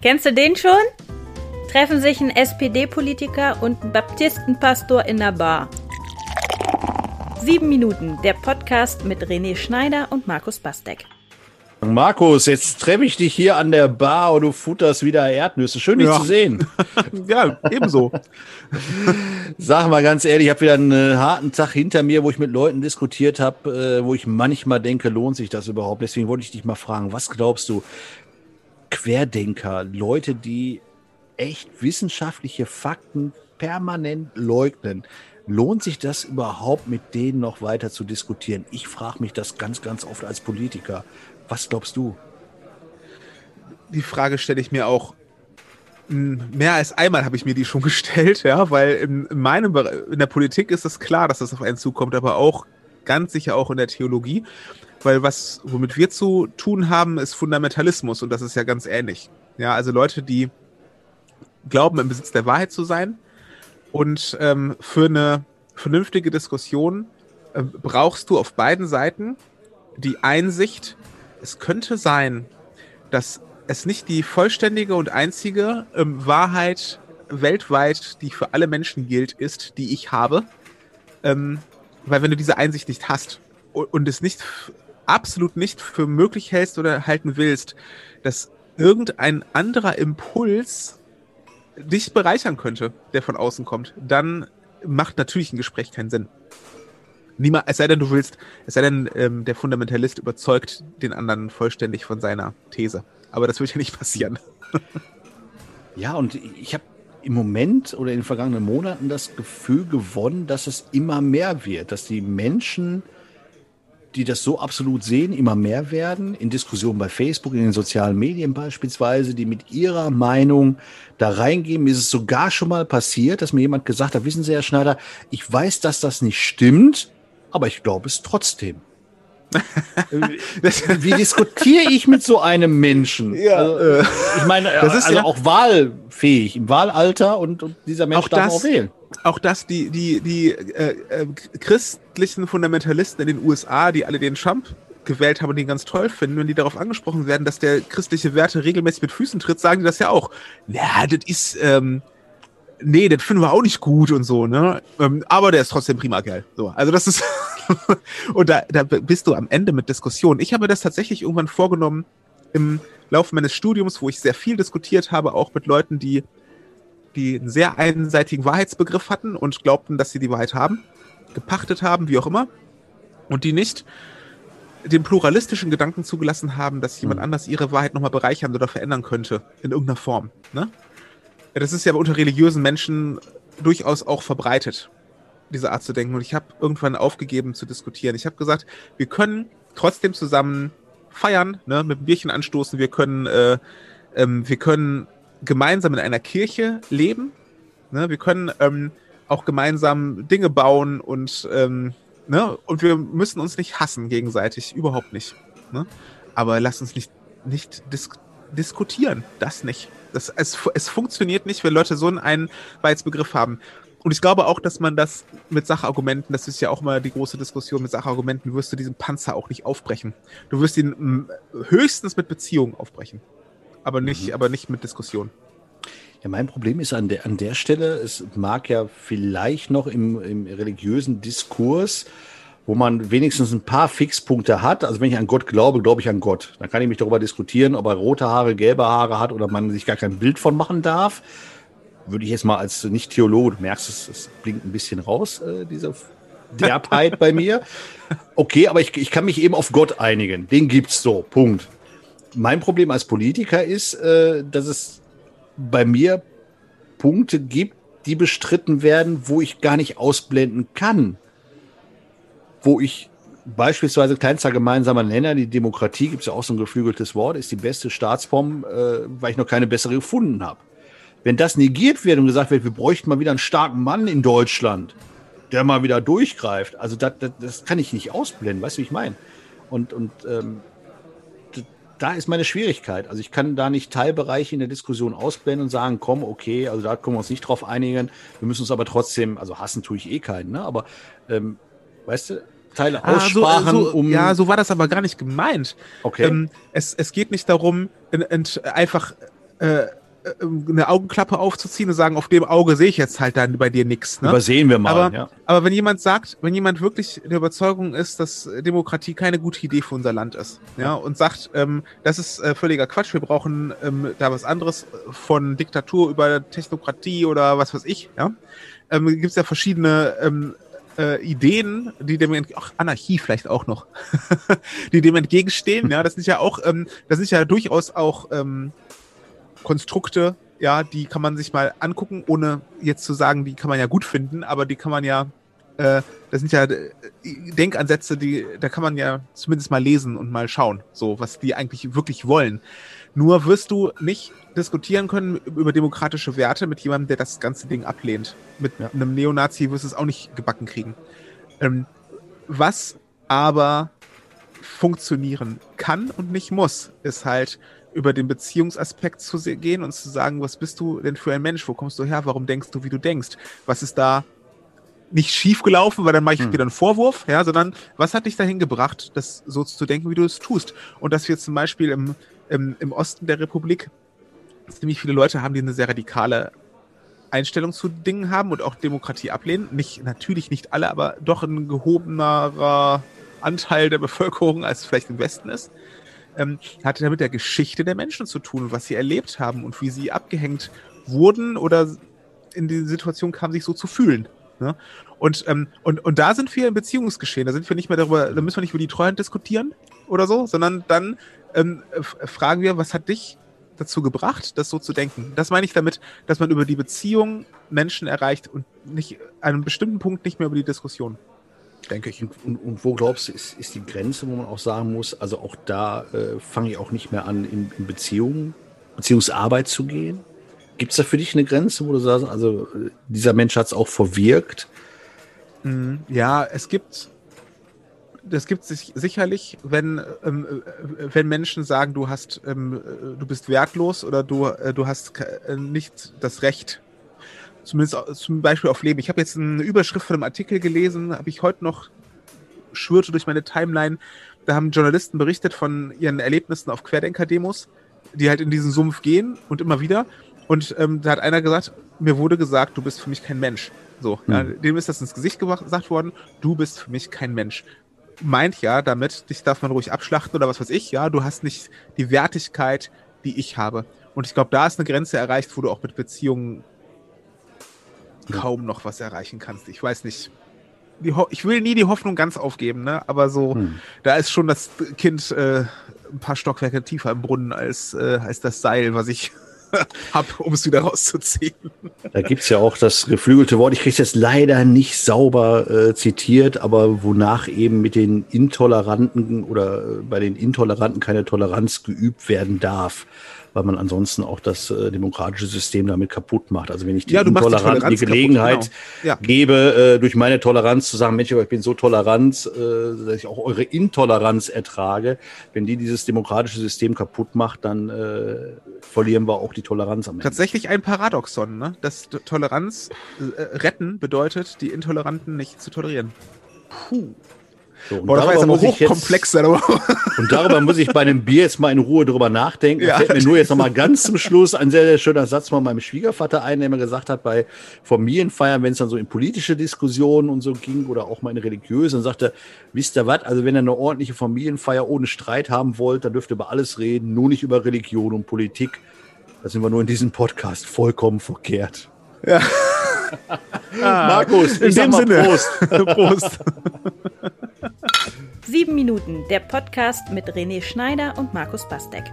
Kennst du den schon? Treffen sich ein SPD-Politiker und ein Baptistenpastor in der Bar. Sieben Minuten, der Podcast mit René Schneider und Markus Bastek. Markus, jetzt treffe ich dich hier an der Bar und du futterst wieder Erdnüsse. Schön, dich Ja. zu sehen. ja, ebenso. Sag mal ganz ehrlich, ich habe wieder einen harten Tag hinter mir, wo ich mit Leuten diskutiert habe, äh, wo ich manchmal denke, lohnt sich das überhaupt? Deswegen wollte ich dich mal fragen, was glaubst du? Querdenker, Leute, die echt wissenschaftliche Fakten permanent leugnen. Lohnt sich das überhaupt mit denen noch weiter zu diskutieren? Ich frage mich das ganz, ganz oft als Politiker. Was glaubst du? Die Frage stelle ich mir auch mehr als einmal habe ich mir die schon gestellt, ja, weil in, in meinem in der Politik ist es klar, dass das auf einen zukommt, aber auch ganz sicher auch in der Theologie, weil was womit wir zu tun haben, ist Fundamentalismus und das ist ja ganz ähnlich. Ja, also Leute, die glauben im Besitz der Wahrheit zu sein und ähm, für eine vernünftige Diskussion äh, brauchst du auf beiden Seiten die Einsicht, es könnte sein, dass es nicht die vollständige und einzige ähm, Wahrheit weltweit, die für alle Menschen gilt, ist, die ich habe. Ähm, weil wenn du diese Einsicht nicht hast und, es nicht absolut nicht für möglich hältst oder halten willst, dass irgendein anderer Impuls dich bereichern könnte, der von außen kommt, dann macht natürlich ein Gespräch keinen Sinn. Niemand, es sei denn, du willst, es sei denn, ähm, der Fundamentalist überzeugt den anderen vollständig von seiner These. Aber das wird ja nicht passieren. Ja, und ich habe im Moment oder in den vergangenen Monaten das Gefühl gewonnen, dass es immer mehr wird, dass die Menschen, die das so absolut sehen, immer mehr werden, in Diskussionen bei Facebook, in den sozialen Medien beispielsweise, die mit ihrer Meinung da reingehen. Mir ist es sogar schon mal passiert, dass mir jemand gesagt hat, wissen Sie, Herr Schneider, ich weiß, dass das nicht stimmt, aber ich glaube es trotzdem. Wie diskutiere ich mit so einem Menschen? Ja, also, ich meine, das ist also ja- auch wahlfähig im Wahlalter und, und dieser Mensch Auch darf das- auch wählen. Auch dass die, die, die äh, äh, christlichen Fundamentalisten in den USA, die alle den Trump gewählt haben und den ganz toll finden, wenn die darauf angesprochen werden, dass der christliche Werte regelmäßig mit Füßen tritt, sagen die das ja auch. Na, das ist, ähm, nee, das finden wir auch nicht gut und so, ne? Ähm, aber der ist trotzdem prima Kerl. So, also das ist, und da, da bist du am Ende mit Diskussion. Ich habe das tatsächlich irgendwann vorgenommen im Laufe meines Studiums, wo ich sehr viel diskutiert habe, auch mit Leuten, die die einen sehr einseitigen Wahrheitsbegriff hatten und glaubten, dass sie die Wahrheit haben, gepachtet haben, wie auch immer, und die nicht den pluralistischen Gedanken zugelassen haben, dass jemand Mhm. anders ihre Wahrheit nochmal bereichern oder verändern könnte, in irgendeiner Form. Ne? Das ist ja unter religiösen Menschen durchaus auch verbreitet, diese Art zu denken. Und ich habe irgendwann aufgegeben zu diskutieren. Ich habe gesagt, wir können trotzdem zusammen feiern, ne, mit einem Bierchen anstoßen, wir können, äh, ähm, wir können gemeinsam in einer Kirche leben. Ne? Wir können ähm, auch gemeinsam Dinge bauen und, ähm, ne? und wir müssen uns nicht hassen gegenseitig, überhaupt nicht. Ne? Aber lass uns nicht, nicht dis diskutieren, das nicht. Das, es, es funktioniert nicht, wenn Leute so einen Wahrheitsbegriff haben. Und ich glaube auch, dass man das mit Sachargumenten, das ist ja auch mal die große Diskussion, mit Sachargumenten wirst du diesen Panzer auch nicht aufbrechen. Du wirst ihn mm, höchstens mit Beziehungen aufbrechen. Aber nicht, Mhm. aber nicht mit Diskussion. Ja, mein Problem ist an der, an der Stelle, es mag ja vielleicht noch im, im religiösen Diskurs, wo man wenigstens ein paar Fixpunkte hat. Also wenn ich an Gott glaube, glaube ich an Gott. Dann kann ich mich darüber diskutieren, ob er rote Haare, gelbe Haare hat oder man sich gar kein Bild von machen darf. Würde ich jetzt mal als Nicht-Theologe, du merkst es, es blinkt ein bisschen raus, äh, diese Derbheit bei mir. Okay, aber ich, ich kann mich eben auf Gott einigen. Den gibt's so. Punkt. Mein Problem als Politiker ist, äh, dass es bei mir Punkte gibt, die bestritten werden, wo ich gar nicht ausblenden kann. Wo ich beispielsweise kleinster gemeinsamer Nenner, die Demokratie, gibt es ja auch so ein geflügeltes Wort, ist die beste Staatsform, äh, weil ich noch keine bessere gefunden habe. Wenn das negiert wird und gesagt wird, wir bräuchten mal wieder einen starken Mann in Deutschland, der mal wieder durchgreift, also das, das, das kann ich nicht ausblenden, weißt du, wie ich meine? Und, und ähm, da ist meine Schwierigkeit. Also ich kann da nicht Teilbereiche in der Diskussion ausblenden und sagen, komm, okay, also da können wir uns nicht drauf einigen. Wir müssen uns aber trotzdem, also hassen tue ich eh keinen, ne? Aber ähm, weißt du, Teile Ah, so, so, um. ja, so war das aber gar nicht gemeint. okay. Ähm, es, es geht nicht darum, in, in, einfach äh, eine Augenklappe aufzuziehen und sagen, auf dem Auge sehe ich jetzt halt dann bei dir nichts. Ne? Übersehen wir mal. Aber, ja. aber wenn jemand sagt, wenn jemand wirklich der Überzeugung ist, dass Demokratie keine gute Idee für unser Land ist, ja, und sagt, ähm, das ist äh, völliger Quatsch, wir brauchen ähm, da was anderes von Diktatur über Technokratie oder was weiß ich, ja, ähm, gibt es ja verschiedene ähm, äh, Ideen, die dem ach, Anarchie vielleicht auch noch, die dem entgegenstehen. Ja, das sind ja auch, ähm, das sind ja durchaus auch ähm, Konstrukte, ja, die kann man sich mal angucken, ohne jetzt zu sagen, die kann man ja gut finden, aber die kann man ja, äh, das sind ja äh, Denkansätze, die, da kann man ja zumindest mal lesen und mal schauen, so, was die eigentlich wirklich wollen. Nur wirst du nicht diskutieren können über demokratische Werte mit jemandem, der das ganze Ding ablehnt. Mit ja. einem Neonazi wirst du es auch nicht gebacken kriegen. Ähm, was aber funktionieren kann und nicht muss, ist halt über den Beziehungsaspekt zu gehen und zu sagen, was bist du denn für ein Mensch? Wo kommst du her? Warum denkst du, wie du denkst? Was ist da nicht schief gelaufen, weil dann mache ich hm. dir einen Vorwurf, ja, sondern was hat dich dahin gebracht, das so zu denken, wie du es tust? Und dass wir zum Beispiel im, im, im Osten der Republik ziemlich viele Leute haben, die eine sehr radikale Einstellung zu Dingen haben und auch Demokratie ablehnen. Nicht, natürlich nicht alle, aber doch ein gehobenerer Anteil der Bevölkerung, als vielleicht im Westen ist ähm, hatte damit der Geschichte der Menschen zu tun, was sie erlebt haben und wie sie abgehängt wurden oder in die Situation kamen, sich so zu fühlen. Ne? Und, ähm, und, und da sind wir im Beziehungsgeschehen. Da sind wir nicht mehr darüber, da müssen wir nicht über die Treuhand diskutieren oder so, sondern dann ähm, fragen wir, was hat dich dazu gebracht, das so zu denken? Das meine ich damit, dass man über die Beziehung Menschen erreicht und nicht an einem bestimmten Punkt nicht mehr über die Diskussion denke ich. Und, und, wo glaubst du, ist, ist die Grenze, wo man auch sagen muss, also auch da äh, fange ich auch nicht mehr an, in, in Beziehungen, Beziehungsarbeit zu gehen? Gibt es da für dich eine Grenze, wo du sagst, also dieser Mensch hat es auch verwirkt? Mhm. Ja, es gibt, das gibt sich sicherlich, wenn, ähm, äh, wenn Menschen sagen, du hast, ähm, du bist wertlos oder du, äh, du hast äh, nicht das Recht, Zumindest zum Beispiel auf Leben. Ich habe jetzt eine Überschrift von einem Artikel gelesen, habe ich heute noch, schwirrte durch meine Timeline. Da haben Journalisten berichtet von ihren Erlebnissen auf Querdenker-Demos, die halt in diesen Sumpf gehen und immer wieder. Und ähm, da hat einer gesagt, mir wurde gesagt, du bist für mich kein Mensch. So, mhm. ja, dem ist das ins Gesicht gesagt worden, du bist für mich kein Mensch. Meint ja damit, dich darf man ruhig abschlachten oder was weiß ich, ja, du hast nicht die Wertigkeit, die ich habe. Und ich glaube, da ist eine Grenze erreicht, wo du auch mit Beziehungen kaum noch was erreichen kannst. Ich weiß nicht. ich will nie die Hoffnung ganz aufgeben, ne? aber so, hm. da ist schon das Kind äh, ein paar Stockwerke tiefer im Brunnen als, äh, als das Seil, was ich habe, um es wieder rauszuziehen. Da gibt es ja auch das geflügelte Wort, ich kriege es jetzt leider nicht sauber äh, zitiert, aber wonach eben mit den Intoleranten oder äh, bei den Intoleranten keine Toleranz geübt werden darf weil man ansonsten auch das äh, demokratische System damit kaputt macht. Also wenn ich die ja, Intoleranten die, Gelegenheit kaputt, genau. ja. gebe, äh, durch meine Toleranz zu sagen, Mensch, ich bin so tolerant, äh, dass ich auch eure Intoleranz ertrage, wenn die dieses demokratische System kaputt macht, dann äh, verlieren wir auch die Toleranz am Ende. Tatsächlich ein Paradoxon, ne? dass Toleranz äh, retten bedeutet, die Intoleranten nicht zu tolerieren. Puh. So, und, Boah, darüber muss ich jetzt, und darüber muss ich bei einem Bier jetzt mal in Ruhe drüber nachdenken. Ja. Fällt mir nur jetzt noch mal ganz zum Schluss ein sehr, sehr schöner Satz von meinem Schwiegervater ein, der immer gesagt hat, bei Familienfeiern, wenn es dann so in politische Diskussionen und so ging oder auch mal in religiöse, dann sagte, wisst ihr was, also wenn ihr eine ordentliche Familienfeier ohne Streit haben wollt, dann dürft ihr über alles reden, nur nicht über Religion und Politik. Da sind wir nur in diesem Podcast vollkommen verkehrt. Ja. Markus, in dem Sinne. Prost. Prost. Sieben Minuten, der Podcast mit René Schneider und Markus Bastek.